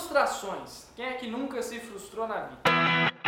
Frustrações. Quem é que nunca se frustrou na vida?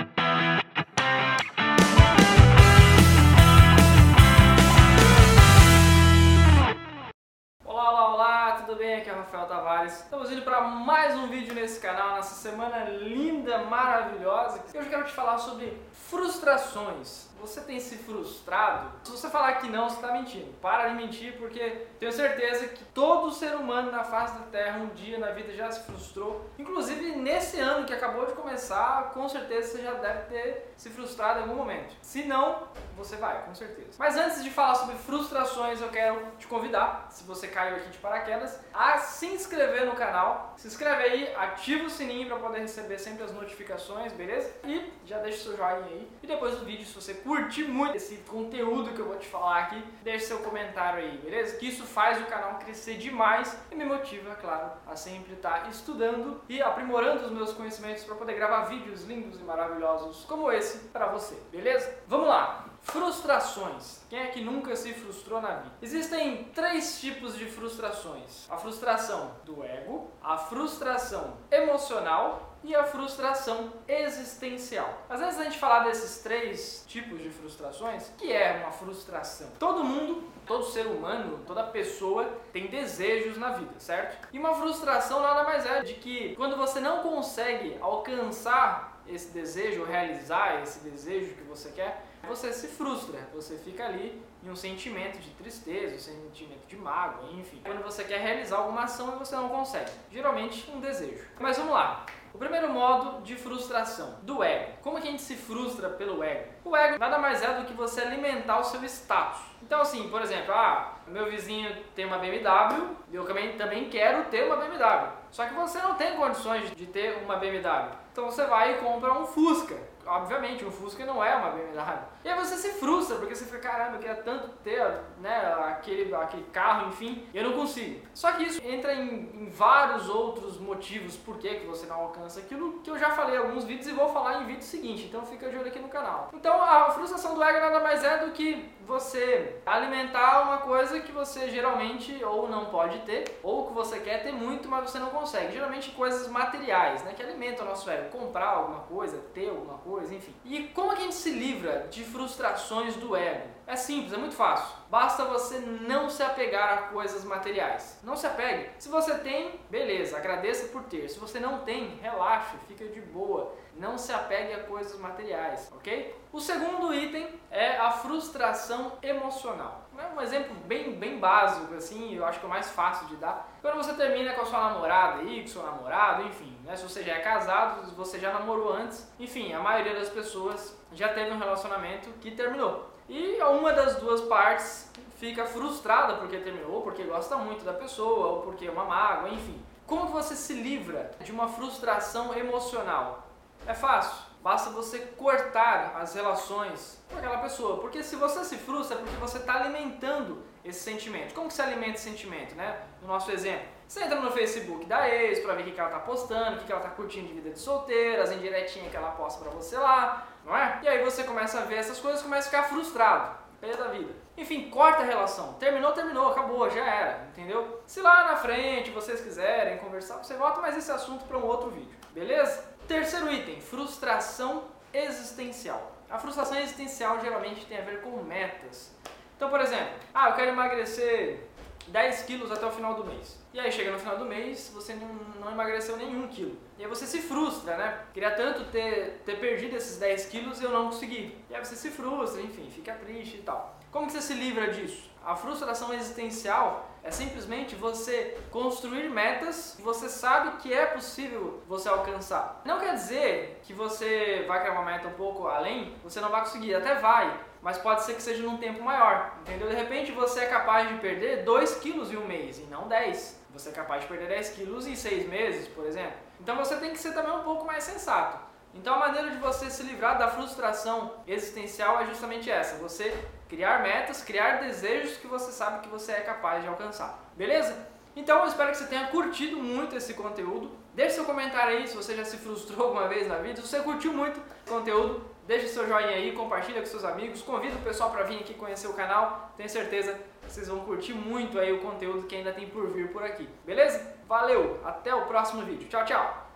Rafael Tavares. Estamos indo para mais um vídeo nesse canal, nessa semana linda, maravilhosa. Hoje eu quero te falar sobre frustrações. Você tem se frustrado? Se você falar que não, você está mentindo. Para de mentir, porque tenho certeza que todo ser humano na face da Terra um dia na vida já se frustrou. Inclusive nesse ano que acabou de começar, com certeza você já deve ter se frustrado em algum momento. Se não, você vai, com certeza. Mas antes de falar sobre frustrações, eu quero te convidar, se você caiu aqui de paraquedas, a se inscrever no canal. Se inscreve aí, ativa o sininho para poder receber sempre as notificações, beleza? E já deixa o seu joinha aí. E depois do vídeo, se você curtir muito esse conteúdo que eu vou te falar aqui, deixe seu comentário aí, beleza? Que isso faz o canal crescer demais e me motiva, claro, a sempre estar estudando e aprimorando os meus conhecimentos para poder gravar vídeos lindos e maravilhosos como esse para você, beleza? Vamos lá! Frustrações. Quem é que nunca se frustrou na vida? Existem três tipos de frustrações: a frustração do ego, a frustração emocional e a frustração existencial. Às vezes a gente falar desses três tipos de frustrações, que é uma frustração? Todo mundo, todo ser humano, toda pessoa tem desejos na vida, certo? E uma frustração nada mais é de que quando você não consegue alcançar esse desejo, realizar esse desejo que você quer, você se frustra, você fica ali em um sentimento de tristeza, um sentimento de mágoa, enfim. Quando você quer realizar alguma ação e você não consegue, geralmente um desejo. Mas vamos lá. O primeiro modo de frustração, do ego. Como que a gente se frustra pelo ego? O ego nada mais é do que você alimentar o seu status. Então assim, por exemplo, ah, meu vizinho tem uma BMW, eu também, também quero ter uma BMW. Só que você não tem condições de ter uma BMW. Então você vai e compra um Fusca obviamente, o Fusca não é uma BMW. E aí você se frustra, porque você fica, caramba, eu queria tanto ter né, aquele, aquele carro, enfim, e eu não consigo. Só que isso entra em, em vários outros motivos por que, que você não alcança aquilo que eu já falei em alguns vídeos e vou falar em vídeo seguinte, então fica de olho aqui no canal. Então a frustração do ego nada mais é do que você alimentar uma coisa que você geralmente ou não pode ter, ou que você quer ter muito, mas você não consegue. Geralmente coisas materiais, né, que alimentam o nosso ego. Comprar alguma coisa, ter alguma coisa, enfim. E a gente se livra de frustrações do ego? É simples, é muito fácil. Basta você não se apegar a coisas materiais. Não se apegue. Se você tem, beleza, agradeça por ter. Se você não tem, relaxa, fica de boa. Não se apegue a coisas materiais, ok? O segundo item é a frustração emocional. É um exemplo bem, bem básico, assim, eu acho que é o mais fácil de dar. Quando você termina com a sua namorada aí, com seu namorado, enfim, né? Se você já é casado, você já namorou antes, enfim, a maioria das pessoas já teve um relacionamento que terminou. E uma das duas partes fica frustrada porque terminou, porque gosta muito da pessoa, ou porque é uma mágoa, enfim. Como que você se livra de uma frustração emocional? É fácil. Basta você cortar as relações com aquela pessoa. Porque se você se frustra, é porque você está alimentando esse sentimento. Como que se alimenta esse sentimento, né? No nosso exemplo. Você entra no Facebook da ex para ver o que ela está postando, o que ela está curtindo de vida de solteira, as indiretinhas que ela posta para você lá, não é? E aí você começa a ver essas coisas e começa a ficar frustrado, perda da vida. Enfim, corta a relação. Terminou, terminou, acabou, já era, entendeu? Se lá na frente vocês quiserem conversar, você volta, mas esse assunto para um outro vídeo, beleza? Terceiro item, frustração existencial. A frustração existencial geralmente tem a ver com metas. Então, por exemplo, ah, eu quero emagrecer 10 quilos até o final do mês. E aí chega no final do mês, você não, não emagreceu nenhum quilo. E aí você se frustra, né? Queria tanto ter, ter perdido esses 10 quilos e eu não consegui. E aí você se frustra, enfim, fica triste e tal. Como que você se livra disso? A frustração existencial é simplesmente você construir metas que você sabe que é possível você alcançar. Não quer dizer que você vai criar uma meta um pouco além, você não vai conseguir, até vai, mas pode ser que seja num tempo maior, entendeu? De repente você é capaz de perder 2 quilos em um mês e não 10. Você é capaz de perder 10 quilos em 6 meses, por exemplo. Então você tem que ser também um pouco mais sensato. Então a maneira de você se livrar da frustração existencial é justamente essa: você criar metas, criar desejos que você sabe que você é capaz de alcançar. Beleza? Então eu espero que você tenha curtido muito esse conteúdo. Deixe seu comentário aí se você já se frustrou alguma vez na vida. Se você curtiu muito o conteúdo, deixe seu joinha aí, compartilha com seus amigos, convida o pessoal para vir aqui conhecer o canal. Tenho certeza que vocês vão curtir muito aí o conteúdo que ainda tem por vir por aqui. Beleza? Valeu, até o próximo vídeo. Tchau, tchau!